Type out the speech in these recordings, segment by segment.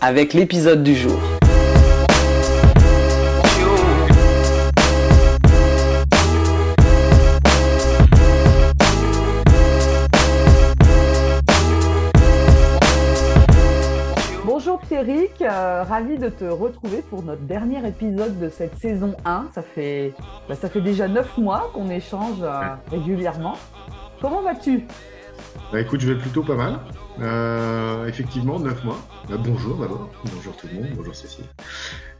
avec l'épisode du jour. Bonjour Pierrick, euh, ravi de te retrouver pour notre dernier épisode de cette saison 1. Ça fait, bah, ça fait déjà 9 mois qu'on échange euh, régulièrement. Comment vas-tu? Bah écoute, je vais plutôt pas mal. Euh, effectivement, 9 mois. Bah, bonjour d'abord. Bonjour tout le monde. Bonjour Cécile.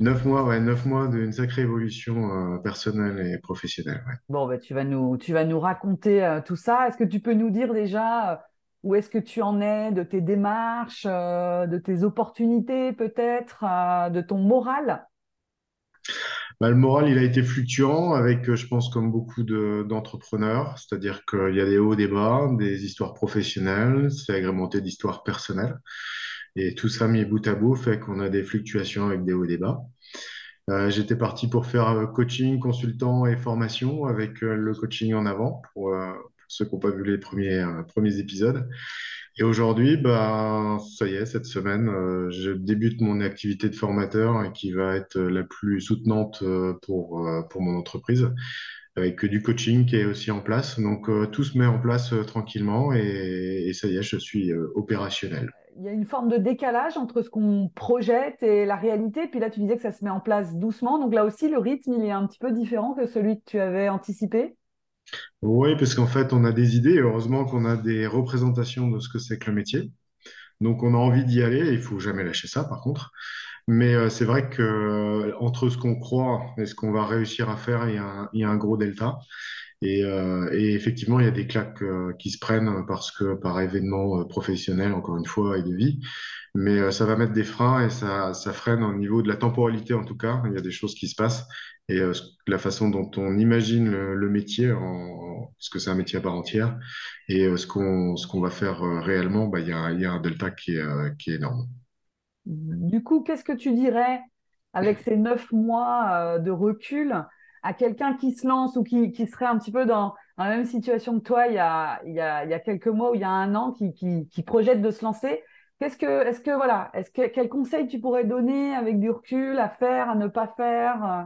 9 mois, ouais, 9 mois d'une sacrée évolution euh, personnelle et professionnelle. Bon, bah, tu, vas nous, raconter euh, tout ça. Est-ce que tu peux nous dire déjà euh, où est-ce que tu en es de tes démarches, euh, de tes opportunités peut-être, euh, de ton moral? Bah, le moral, il a été fluctuant avec, euh, je pense, comme beaucoup de- d'entrepreneurs, c'est-à-dire qu'il y a des hauts, des bas, des histoires professionnelles, c'est agrémenté d'histoires personnelles. Et tout ça mis bout à bout fait qu'on a des fluctuations avec des hauts et des bas. Euh, j'étais parti pour faire euh, coaching, consultant et formation avec le coaching en avant pour ceux qui n'ont pas vu les premiers, euh, épisodes. Et aujourd'hui, bah, ça y est, cette semaine, euh, je débute mon activité de formateur qui va être la plus soutenante euh, pour, mon entreprise, avec du coaching qui est aussi en place. Donc, tout se met en place tranquillement et, et ça y est, je suis opérationnel. Il y a une forme de décalage entre ce qu'on projette et la réalité. Puis là, tu disais que ça se met en place doucement. Donc là aussi, le rythme, il est un petit peu différent que celui que tu avais anticipé. Oui, parce qu'en fait, on a des idées, heureusement qu'on a des représentations de ce que c'est que le métier. Donc, on a envie d'y aller, il faut jamais lâcher ça, par contre. Mais euh, c'est vrai que euh, entre ce qu'on croit et ce qu'on va réussir à faire, il y a un, gros delta. Et, euh, et effectivement, il y a des claques qui se prennent parce que par événement professionnel, encore une fois, et de vie. Mais euh, ça va mettre des freins et ça, ça freine au niveau de la temporalité, en tout cas. Il y a des choses qui se passent. Et euh, la façon dont on imagine le, métier, en, parce que c'est un métier à part entière, et euh, ce qu'on ce qu'on va faire réellement, bah, il y a, il y a un delta qui est, qui est énorme. Du coup, qu'est-ce que tu dirais avec ces neuf mois de recul à quelqu'un qui se lance ou qui, qui serait un petit peu dans, la même situation que toi il y a, il y a, il y a quelques mois ou il y a un an qui, qui projette de se lancer? Qu'est-ce que, est-ce que, voilà, est-ce que, quel conseil tu pourrais donner avec du recul à faire, à ne pas faire? euh?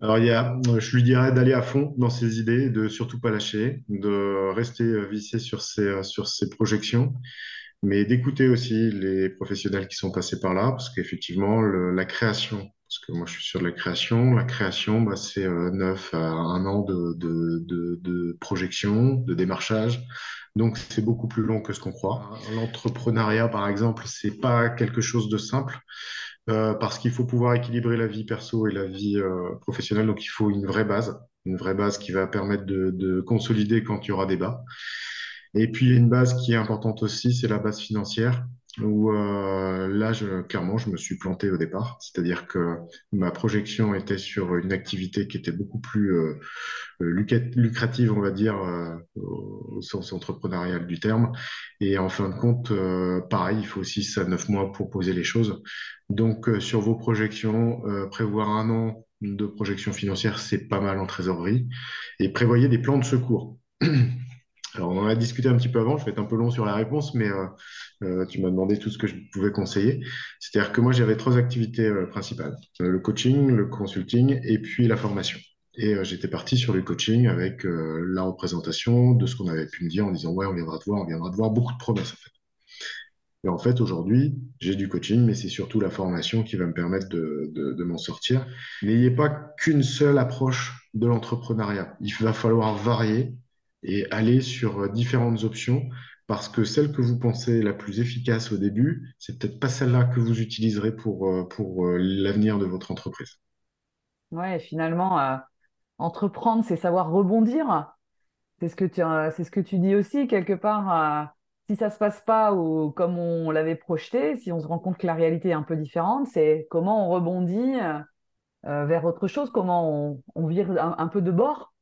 Alors, il y a, euh, je lui dirais d'aller à fond dans ses idées, de surtout pas lâcher, de rester euh, vissé sur ses, sur ses projections, mais d'écouter aussi les professionnels qui sont passés par là, parce qu'effectivement, la création, parce que moi je suis sur la création, la création, bah, c'est euh, neuf à un an de, projection, de démarchage. Donc, c'est beaucoup plus long que ce qu'on croit. L'entrepreneuriat, par exemple, c'est pas quelque chose de simple euh, parce qu'il faut pouvoir équilibrer la vie perso et la vie euh, professionnelle. Donc, il faut une vraie base, une vraie base qui va permettre de, de consolider quand il y aura des bas. Et puis, il y a une base qui est importante aussi, c'est la base financière, où euh, là, je, clairement, je me suis planté au départ. C'est-à-dire que ma projection était sur une activité qui était beaucoup plus euh, lucat- lucrative, on va dire, euh, au, sens entrepreneurial du terme. Et en fin de compte, euh, pareil, il faut 6 à 9 mois pour poser les choses. Donc, euh, sur vos projections, euh, prévoir un an de projection financière, c'est pas mal en trésorerie. Et prévoyez des plans de secours. On en a discuté un petit peu avant, je vais être un peu long sur la réponse, mais euh, euh, tu m'as demandé tout ce que je pouvais conseiller. C'est-à-dire que moi, j'avais trois activités euh, principales, le coaching, le consulting et puis la formation. Et j'étais parti sur le coaching avec la représentation de ce qu'on avait pu me dire en disant, ouais, on viendra te voir, on viendra te voir, beaucoup de promesses en fait. Et en fait, aujourd'hui, j'ai du coaching, mais c'est surtout la formation qui va me permettre de, de m'en sortir. N'ayez pas qu'une seule approche de l'entrepreneuriat. Il va falloir varier et aller sur euh, différentes options parce que celle que vous pensez la plus efficace au début, c'est peut-être pas celle-là que vous utiliserez pour, euh, pour euh, l'avenir de votre entreprise. Ouais, finalement, entreprendre, c'est savoir rebondir. C'est ce que tu, ce que tu dis aussi quelque part. si ça se passe pas ou comme on l'avait projeté, si on se rend compte que la réalité est un peu différente, c'est comment on rebondit vers autre chose, comment on, vire un peu de bord.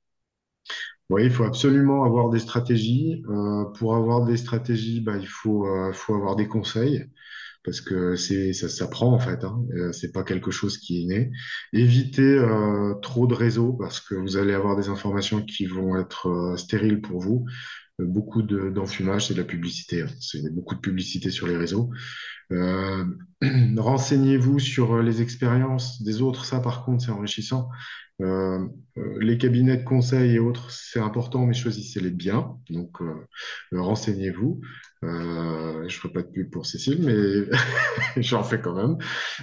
Oui, il faut absolument avoir des stratégies. Euh, pour avoir des stratégies, bah, il faut, euh, faut avoir des conseils parce que ça s'apprend en fait. Hein. Euh, c'est pas quelque chose qui est né. Évitez euh, trop de réseaux parce que vous allez avoir des informations qui vont être stériles pour vous. Beaucoup de, d'enfumage, c'est de la publicité. hein. C'est beaucoup de publicité sur les réseaux. Renseignez-vous sur les expériences des autres. Ça, par contre, c'est enrichissant. Euh, euh, les cabinets de conseil et autres, c'est important, mais choisissez-les bien. Donc, euh, euh, renseignez-vous. Euh, je ferai pas de pub pour Cécile, mais j'en fais quand même.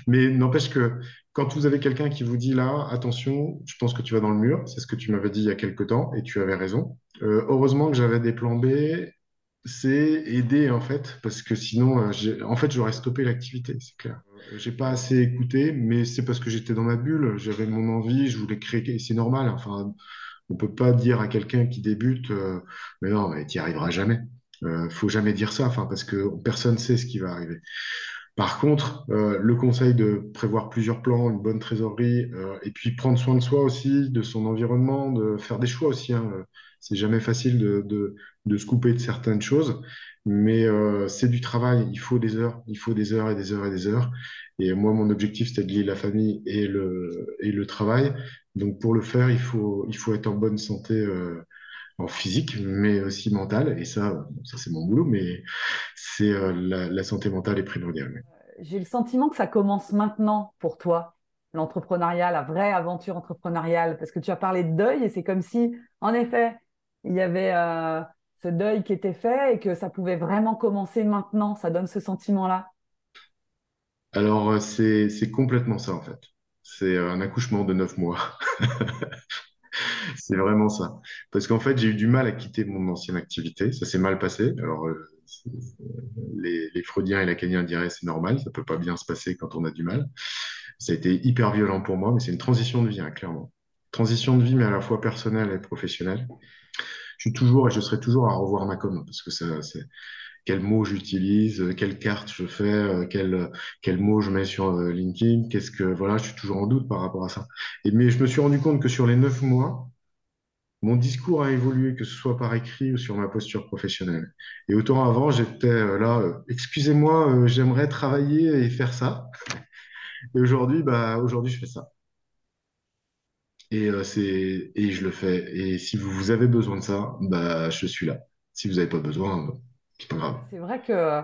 Mais n'empêche que quand vous avez quelqu'un qui vous dit là, attention, je pense que tu vas dans le mur, c'est ce que tu m'avais dit il y a quelque temps, et tu avais raison. Heureusement que j'avais des plans B, c'est aider en fait, parce que sinon, euh, en fait, j'aurais stoppé l'activité, c'est clair. Euh, J'ai pas assez écouté, mais c'est parce que j'étais dans ma bulle, j'avais mon envie, je voulais créer, c'est normal. Enfin, on peut pas dire à quelqu'un qui débute, euh, mais non, mais tu n'y arriveras jamais. Euh, faut jamais dire ça, parce que personne sait ce qui va arriver. Par contre, le conseil de prévoir plusieurs plans, une bonne trésorerie, et puis prendre soin de soi aussi, de son environnement, de faire des choix aussi. hein. C'est jamais facile de, de se couper de certaines choses, mais euh, c'est du travail. Il faut des heures, il faut des heures et des heures et des heures. Et moi, mon objectif, c'était de lier la famille et le, et le travail. Donc, pour le faire, il faut, il faut être en bonne santé, euh, en physique, mais aussi mentale. Et ça, ça c'est mon boulot, mais c'est euh, la, la santé mentale est primordiale. J'ai le sentiment que ça commence maintenant pour toi, l'entrepreneuriat, la vraie aventure entrepreneuriale, parce que tu as parlé de deuil et c'est comme si, en effet, il y avait ce deuil qui était fait et que ça pouvait vraiment commencer maintenant. Ça donne ce sentiment-là. Alors, euh, c'est, complètement ça, en fait. C'est un accouchement de neuf mois. C'est vraiment ça. Parce qu'en fait, j'ai eu du mal à quitter mon ancienne activité. Ça s'est mal passé. Alors, euh, les, les Freudiens et Lacaniens diraient c'est normal, ça peut pas bien se passer quand on a du mal. Ça a été hyper violent pour moi, mais c'est une transition de vie, hein, clairement. Transition de vie, mais à la fois personnelle et professionnelle. Je suis toujours et je serai toujours à revoir ma com, parce que ça, c'est quels mots j'utilise, quelles cartes je fais, euh, quels quels mots je mets sur euh, LinkedIn, qu'est-ce que, voilà, je suis toujours en doute par rapport à ça. Et, mais je me suis rendu compte que sur les neuf mois, mon discours a évolué, que ce soit par écrit ou sur ma posture professionnelle. Et autant avant, j'étais euh, là, excusez-moi, j'aimerais travailler et faire ça. Et aujourd'hui, bah, aujourd'hui, je fais ça. Et, euh, c'est, et je le fais. Et si vous, vous avez besoin de ça, bah, je suis là. Si vous n'avez pas besoin, euh, c'est pas grave. C'est vrai que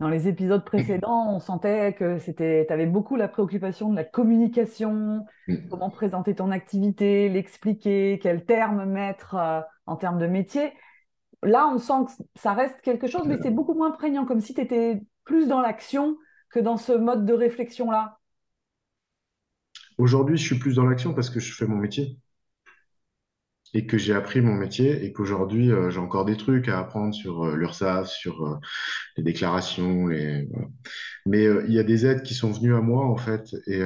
dans les épisodes précédents, on sentait que tu avais beaucoup la préoccupation de la communication, Mm. comment présenter ton activité, l'expliquer, quels termes mettre euh, en termes de métier. Là, on sent que ça reste quelque chose, mais c'est beaucoup moins prégnant, comme si tu étais plus dans l'action que dans ce mode de réflexion-là. Aujourd'hui, je suis plus dans l'action parce que je fais mon métier. Et que j'ai appris mon métier et qu'aujourd'hui euh, j'ai encore des trucs à apprendre sur euh, l'URSSAF, sur euh, les déclarations. Mais euh, il y a des aides qui sont venues à moi en fait et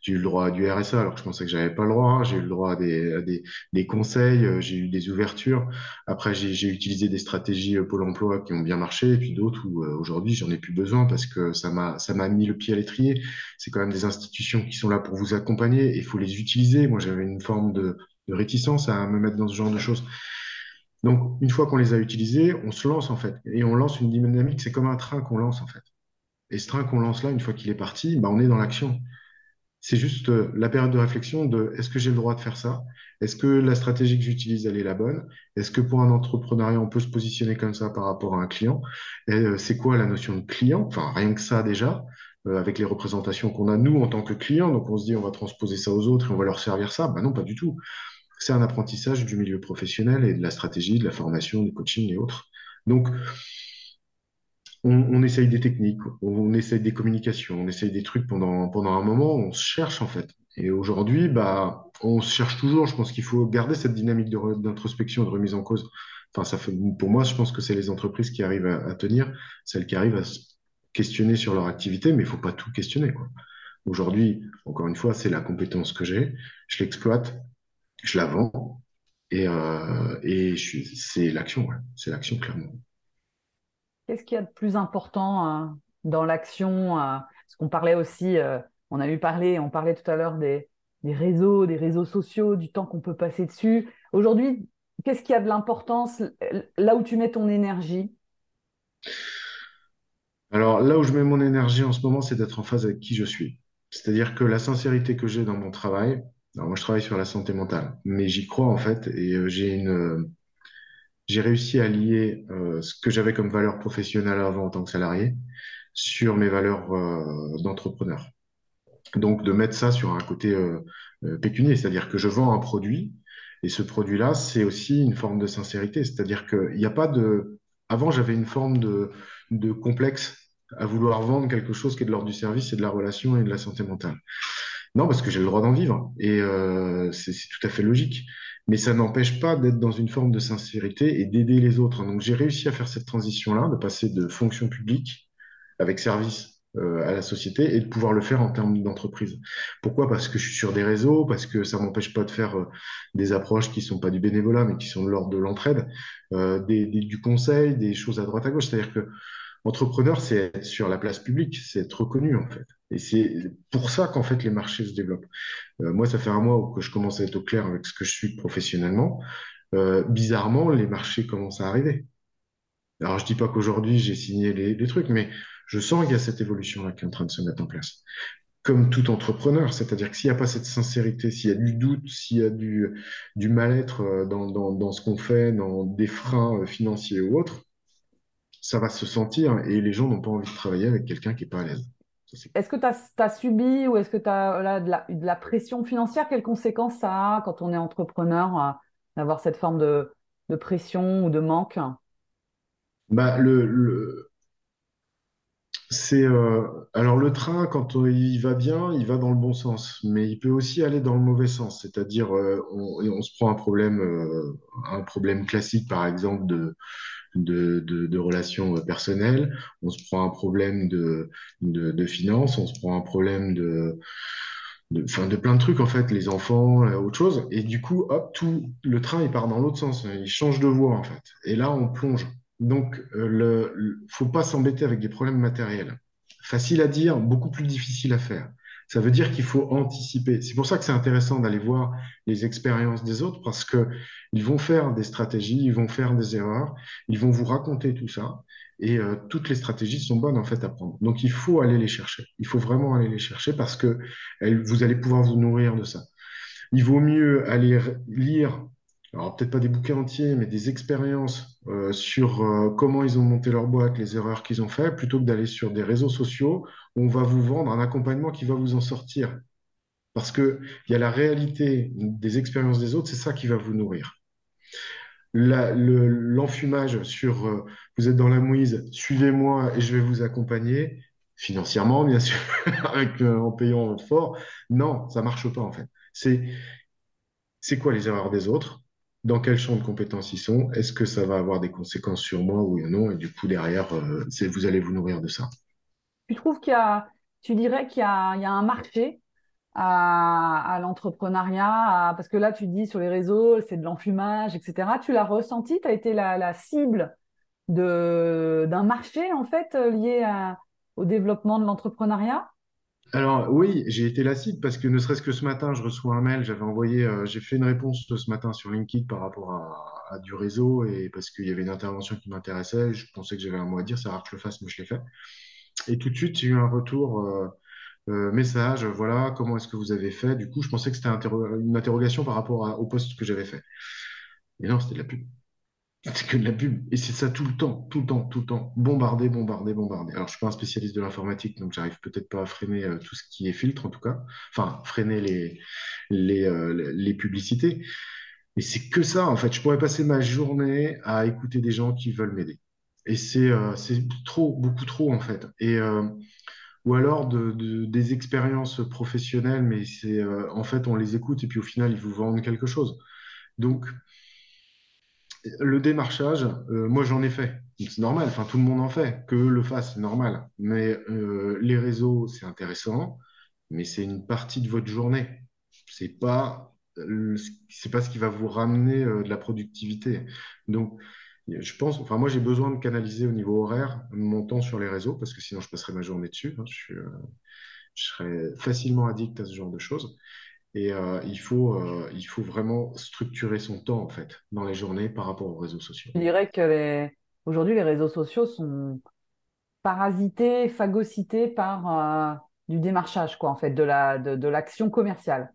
j'ai eu le droit à du RSA alors que je pensais que j'avais pas le droit. J'ai eu le droit à des, conseils, j'ai eu des ouvertures. Après j'ai utilisé des stratégies Pôle Emploi qui ont bien marché et puis d'autres où aujourd'hui j'en ai plus besoin parce que ça m'a ça m'a mis le pied à l'étrier. C'est quand même des institutions qui sont là pour vous accompagner et il faut les utiliser. Moi j'avais une forme de de réticence à me mettre dans ce genre de choses. Donc, une fois qu'on les a utilisés, on se lance en fait. Et on lance une dynamique, c'est comme un train qu'on lance en fait. Et ce train qu'on lance là, une fois qu'il est parti, bah, on est dans l'action. C'est juste euh, la période de réflexion de est-ce que j'ai le droit de faire ça? Est-ce que la stratégie que j'utilise, elle est la bonne? Est-ce que pour un entrepreneuriat, on peut se positionner comme ça par rapport à un client? Euh, c'est quoi la notion de client? Enfin, rien que ça déjà, euh, avec les représentations qu'on a nous en tant que clients. Donc on se dit on va transposer ça aux autres et on va leur servir ça. Bah non, pas du tout. C'est un apprentissage du milieu professionnel et de la stratégie, de la formation, du coaching et autres. Donc, on, essaye des techniques, on essaye des communications, on essaye des trucs pendant, pendant un moment, on se cherche en fait. Et aujourd'hui, bah, on se cherche toujours. Je pense qu'il faut garder cette dynamique d'introspection, de remise en cause. Enfin, ça pour moi, je pense que c'est les entreprises qui arrivent à, à tenir, celles qui arrivent à se questionner sur leur activité, mais il faut pas tout questionner. Aujourd'hui, encore une fois, c'est la compétence que j'ai, je l'exploite, je la vends et, euh, et c'est l'action, ouais. C'est l'action, clairement. Qu'est-ce qu'il y a de plus important dans l'action Parce qu'on parlait aussi, on a eu parlé, on parlait tout à l'heure des, des réseaux, des réseaux sociaux, du temps qu'on peut passer dessus. Aujourd'hui, qu'est-ce qui a de l'importance là où tu mets ton énergie? Alors là où je mets mon énergie en ce moment, c'est d'être en phase avec qui je suis. C'est-à-dire que la sincérité que j'ai dans mon travail, alors moi je travaille sur la santé mentale, mais j'y crois en fait et euh, j'ai une j'ai réussi à lier euh, ce que j'avais comme valeur professionnelle avant en tant que salarié sur mes valeurs euh, d'entrepreneur. Donc de mettre ça sur un côté pécunier, c'est-à-dire que je vends un produit et ce produit-là, c'est aussi une forme de sincérité. C'est-à-dire qu'il n'y a pas de. Avant, j'avais une forme de complexe à vouloir vendre quelque chose qui est de l'ordre du service et de la relation et de la santé mentale. Non, parce que j'ai le droit d'en vivre et euh, c'est tout à fait logique. Mais ça n'empêche pas d'être dans une forme de sincérité et d'aider les autres. Donc j'ai réussi à faire cette transition-là, de passer de fonction publique avec service euh, à la société et de pouvoir le faire en termes d'entreprise. Pourquoi? Parce que je suis sur des réseaux, parce que ça m'empêche pas de faire euh, des approches qui sont pas du bénévolat, mais qui sont de l'ordre de l'entraide, du conseil, des choses à droite à gauche. C'est-à-dire que entrepreneur, c'est être sur la place publique, c'est être reconnu en fait. Et c'est pour ça qu'en fait les marchés se développent. moi, ça fait un mois que je commence à être au clair avec ce que je suis professionnellement. bizarrement, les marchés commencent à arriver. Alors, je dis pas qu'aujourd'hui j'ai signé les, trucs, mais je sens qu'il y a cette évolution-là qui est en train de se mettre en place. Comme tout entrepreneur, c'est-à-dire que s'il n'y a pas cette sincérité, s'il y a du doute, s'il y a du, mal-être euh, dans, ce qu'on fait, dans des freins euh, financiers ou autres, ça va se sentir et les gens n'ont pas envie de travailler avec quelqu'un qui n'est pas à l'aise. Est-ce que tu as, subi ou est-ce que tu as là, de, la, de, la, pression financière? Quelles conséquences ça a quand on est entrepreneur euh, d'avoir cette forme de, de, pression ou de manque? Bah, le, le, c'est euh, alors le train quand il va bien, il va dans le bon sens, mais il peut aussi aller dans le mauvais sens. C'est-à-dire, euh, on, on, se prend un problème, euh, un problème classique, par exemple de de, relations personnelles, on se prend un problème de, de, finances, on se prend un problème de, de, plein de trucs en fait, les enfants, autre chose, et du coup, hop, tout le train il part dans l'autre sens, il change de voie en fait, et là on plonge. Donc, il euh, ne faut pas s'embêter avec des problèmes matériels. Facile à dire, beaucoup plus difficile à faire. Ça veut dire qu'il faut anticiper. C'est pour ça que c'est intéressant d'aller voir les expériences des autres parce que ils vont faire des stratégies, ils vont faire des erreurs, ils vont vous raconter tout ça et euh, toutes les stratégies sont bonnes en fait à prendre. Donc il faut aller les chercher. Il faut vraiment aller les chercher parce que vous allez pouvoir vous nourrir de ça. Il vaut mieux aller lire alors peut-être pas des bouquins entiers, mais des expériences euh, sur euh, comment ils ont monté leur boîte, les erreurs qu'ils ont fait, plutôt que d'aller sur des réseaux sociaux où on va vous vendre un accompagnement qui va vous en sortir. Parce qu'il y a la réalité des expériences des autres, c'est ça qui va vous nourrir. L'enfumage sur euh, vous êtes dans la mouise, suivez-moi et je vais vous accompagner, financièrement bien sûr, en payant fort, non, ça marche pas en fait. C'est quoi les erreurs des autres? Dans quel champ de compétences ils sont, est-ce que ça va avoir des conséquences sur moi, ou non, et du coup, derrière, euh, vous allez vous nourrir de ça. Tu trouves qu'il y a, tu dirais qu'il y a, un marché à, l'entrepreneuriat, parce que là, tu dis sur les réseaux, c'est de l'enfumage, etc. Tu l'as ressenti, tu as été la, la cible d'un marché, en fait, lié au développement de l'entrepreneuriat? Alors oui, j'ai été la cible parce que ne serait-ce que ce matin, je reçois un mail, j'avais envoyé, euh, j'ai fait une réponse ce matin sur LinkedIn par rapport à, du réseau et parce qu'il y avait une intervention qui m'intéressait, je pensais que j'avais un mot à dire, c'est rare que je le fasse, mais je l'ai fait. Et tout de suite, j'ai eu un retour euh, euh, message, voilà, comment est-ce que vous avez fait? Du coup, je pensais que c'était une interrogation par rapport au poste que j'avais fait. Mais non, c'était de la pub. C'est que de la pub. Et c'est ça tout le temps, tout le temps, tout le temps. Bombarder, bombarder, bombarder. Alors, je suis pas un spécialiste de l'informatique, donc j'arrive peut-être pas à freiner euh, tout ce qui est filtre, en tout cas. Enfin, freiner les, les, euh, les publicités. Mais c'est que ça, en fait. Je pourrais passer ma journée à écouter des gens qui veulent m'aider. Et c'est euh, trop, beaucoup trop, en fait. Et, ou alors de, des expériences professionnelles, mais c'est en fait, on les écoute et puis au final, ils vous vendent quelque chose. Donc, le démarchage, euh, moi j'en ai fait. C'est normal, enfin tout le monde en fait. Que le fasse, c'est normal. Mais euh, les réseaux, c'est intéressant, mais c'est une partie de votre journée. C'est pas, c'est pas ce qui va vous ramener euh, de la productivité. Donc, je pense, enfin, moi, j'ai besoin de canaliser au niveau horaire mon temps sur les réseaux parce que sinon, je passerai ma journée dessus. hein. Euh, je serais facilement addict à ce genre de choses. Et euh, il faut, euh, il faut vraiment structurer son temps, en fait, dans les journées par rapport aux réseaux sociaux. Je dirais que les... aujourd'hui, les réseaux sociaux sont parasités, phagocytés par euh, du démarchage, quoi, en fait, de la, de, de l'action commerciale.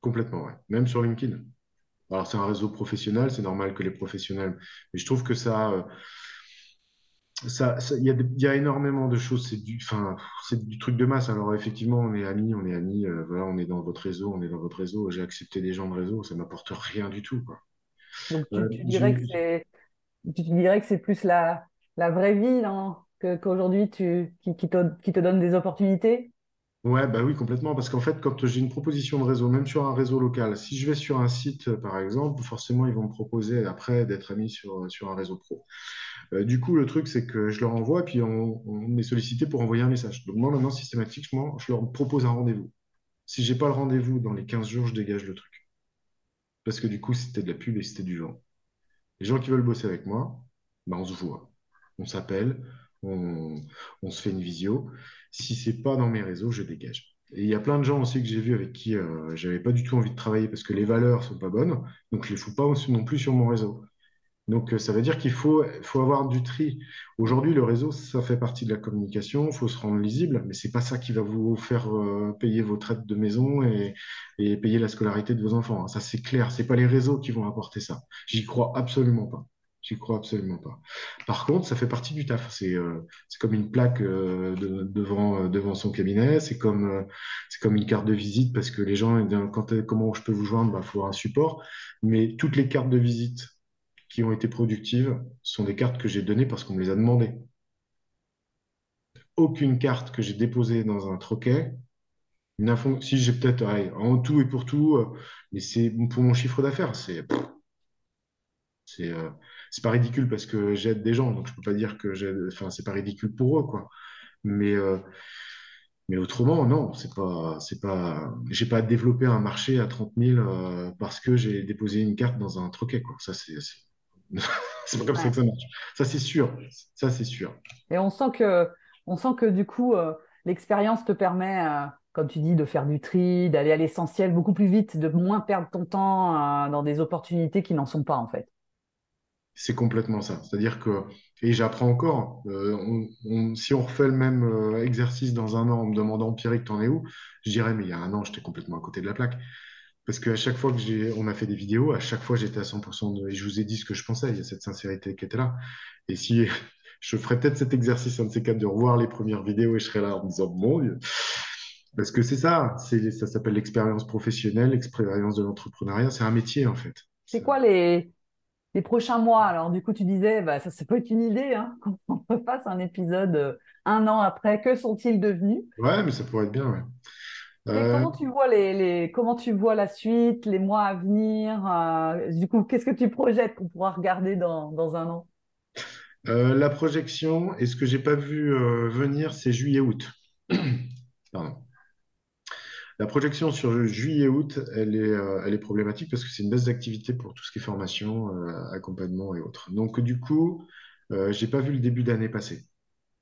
Complètement, ouais. Même sur LinkedIn. Alors, c'est un réseau professionnel, c'est normal que les professionnels. Mais je trouve que ça, ça, il y a, y énormément de choses. C'est du, enfin, c'est du truc de masse. Alors, effectivement, on est amis, on est amis. euh, voilà, on est dans votre réseau, on est dans votre réseau. J'ai accepté des gens de réseau, ça m'apporte rien du tout, quoi. Donc, tu, Euh, tu dirais que c'est, tu dirais que c'est plus la, la vraie vie, non, que, qu'aujourd'hui, tu, qui, qui te, qui te donne des opportunités? Ouais, bah oui, complètement. Parce qu'en fait, quand j'ai une proposition de réseau, même sur un réseau local, si je vais sur un site, euh, par exemple, forcément, ils vont me proposer après d'être ami sur, sur un réseau pro. Euh, du coup, le truc, c'est que je leur envoie, puis on, on est sollicité pour envoyer un message. Donc moi, maintenant, systématiquement, je leur propose un rendez-vous. Si j'ai pas le rendez-vous dans les 15 jours, je dégage le truc. Parce que du coup, c'était de la pub et c'était du vent. Les gens qui veulent bosser avec moi, bah, on se voit. On s'appelle, on, on se fait une visio. Si c'est pas dans mes réseaux, je dégage. Et il y a plein de gens aussi que j'ai vus avec qui euh, j'avais pas du tout envie de travailler parce que les valeurs sont pas bonnes. Donc je les fous pas non plus sur mon réseau. Donc, euh, ça veut dire qu'il faut, avoir du tri. Aujourd'hui, le réseau, ça fait partie de la communication, il faut se rendre lisible, mais c'est pas ça qui va vous faire euh, payer vos traites de maison et, payer la scolarité de vos enfants. hein. Ça, c'est clair. C'est pas les réseaux qui vont apporter ça. J'y crois absolument pas. Crois absolument pas. Par contre, ça fait partie du taf. C'est euh, comme une plaque euh, de- devant, euh, devant son cabinet. C'est comme, euh, comme une carte de visite parce que les gens, eh quand, comment je peux vous joindre, bah, faut un support. Mais toutes les cartes de visite qui ont été productives sont des cartes que j'ai données parce qu'on me les a demandées. Aucune carte que j'ai déposée dans un troquet n'a Si j'ai peut-être, en tout et pour tout, mais c'est pour mon chiffre d'affaires. C'est c'est euh, c'est pas ridicule parce que j'aide des gens, donc je peux pas dire que j'aide. Enfin, c'est pas ridicule pour eux, quoi. Mais euh, mais autrement, non, c'est pas pas. J'ai pas développé un marché à 30 000 euh, parce que j'ai déposé une carte dans un troquet, quoi. Ça, c'est pas comme ça que ça marche. Ça, c'est sûr. Ça, c'est sûr. Et on sent que, on sent que du coup, l'expérience te permet, comme tu dis, de faire du tri, d'aller à l'essentiel beaucoup plus vite, de moins perdre ton temps, dans des opportunités qui n'en sont pas, en fait. C'est complètement ça. C'est-à-dire que, et j'apprends encore, euh, si on refait le même euh, exercice dans un an en me demandant, Pierrick, t'en es où? Je dirais, mais il y a un an, j'étais complètement à côté de la plaque. Parce qu'à chaque fois que j'ai, a fait des vidéos, à chaque fois, j'étais à 100% de, et je vous ai dit ce que je pensais, il y a cette sincérité qui était là. Et si, je ferais peut-être cet exercice, un de ces quatre, de revoir les premières vidéos et je serais là en me disant, mon Dieu. Parce que c'est ça, c'est, ça s'appelle l'expérience professionnelle, l'expérience de l'entrepreneuriat, c'est un métier, en fait. C'est quoi les, les prochains mois? Alors, du coup, tu disais, bah, ça, ça peut être une idée, hein, qu'on refasse un épisode euh, un an après. Que sont-ils devenus? Ouais, mais ça pourrait être bien, ouais. Et Euh, comment tu vois les, les, comment tu vois la suite, les mois à venir? euh, du coup, qu'est-ce que tu projettes qu'on pourra regarder dans, dans un an? la projection, et ce que j'ai pas vu venir, c'est juillet-août. Pardon. La projection sur juillet-août, elle est, euh, elle est problématique parce que c'est une baisse d'activité pour tout ce qui est formation, euh, accompagnement et autres. Donc, du coup, euh, j'ai pas vu le début d'année passer.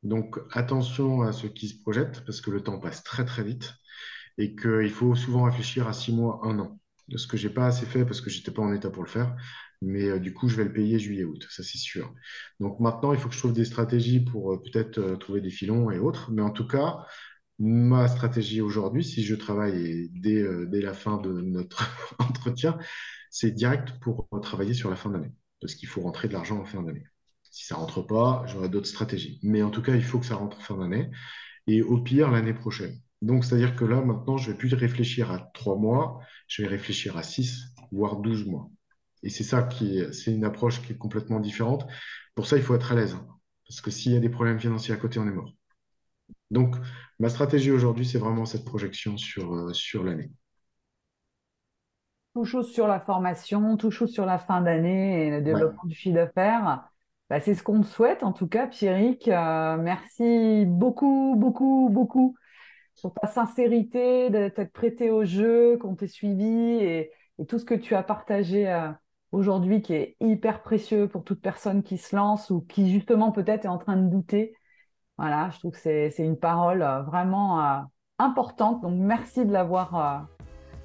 Donc, attention à ceux qui se projettent parce que le temps passe très, très vite et qu'il faut souvent réfléchir à six mois, un an. Ce que j'ai pas assez fait parce que j'étais pas en état pour le faire. Mais euh, du coup, je vais le payer juillet-août, ça c'est sûr. Donc maintenant, il faut que je trouve des stratégies pour peut-être trouver des filons et autres. Mais en tout cas, ma stratégie aujourd'hui, si je travaille euh, dès la fin de notre entretien, c'est direct pour travailler sur la fin d'année. Parce qu'il faut rentrer de l'argent en fin d'année. Si ça rentre pas, j'aurai d'autres stratégies. Mais en tout cas, il faut que ça rentre en fin d'année et au pire l'année prochaine. Donc, c'est-à-dire que là, maintenant, je vais plus réfléchir à trois mois, je vais réfléchir à six, voire douze mois. Et c'est ça qui est, c'est une approche qui est complètement différente. Pour ça, il faut être à l'aise. hein. Parce que s'il y a des problèmes financiers à côté, on est mort. Donc, ma stratégie aujourd'hui, c'est vraiment cette projection sur, euh, sur l'année. Tout chose sur la formation, tout chose sur la fin d'année et le Ouais. développement du chiffre d'affaires. Bah, c'est ce qu'on te souhaite, en tout cas, Pierrick. Euh, merci beaucoup, beaucoup, beaucoup pour ta sincérité, de t'être prêté au jeu, qu'on t'ait suivi et, et tout ce que tu as partagé euh, aujourd'hui qui est hyper précieux pour toute personne qui se lance ou qui justement peut-être est en train de douter. Voilà, je trouve que c'est une parole vraiment importante. Donc merci de l'avoir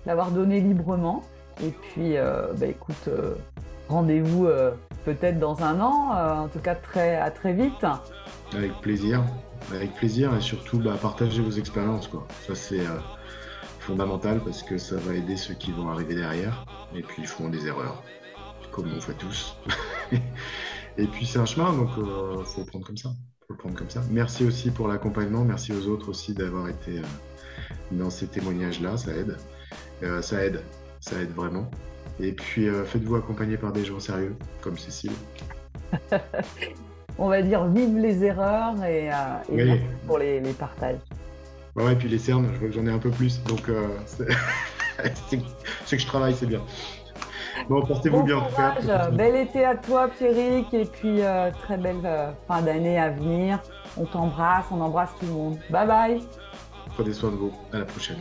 l'avoir donné librement. Et puis, bah, écoute, rendez-vous peut-être dans un an, en tout cas très, à très vite. Avec plaisir, avec plaisir et surtout bah, partager vos expériences. Quoi. Ça c'est euh, fondamental parce que ça va aider ceux qui vont arriver derrière et puis ils feront des erreurs, comme on fait tous. et puis c'est un chemin, donc euh, faut prendre comme ça. Le prendre comme ça. Merci aussi pour l'accompagnement, merci aux autres aussi d'avoir été euh, dans ces témoignages-là, ça aide. ça aide, ça aide vraiment. Et puis faites-vous accompagner par des gens sérieux, comme Cécile. on va dire, vive les erreurs et, euh, pour les, partages. Ouais, et puis les cernes, je vois que j'en ai un peu plus, donc euh, c'est que je travaille, c'est bien. Bon, portez-vous bien. Bel été à toi, Pierrick, et puis euh, très belle fin d'année à venir. On t'embrasse, on embrasse tout le monde. Bye bye. Prenez soin de vous. À la prochaine.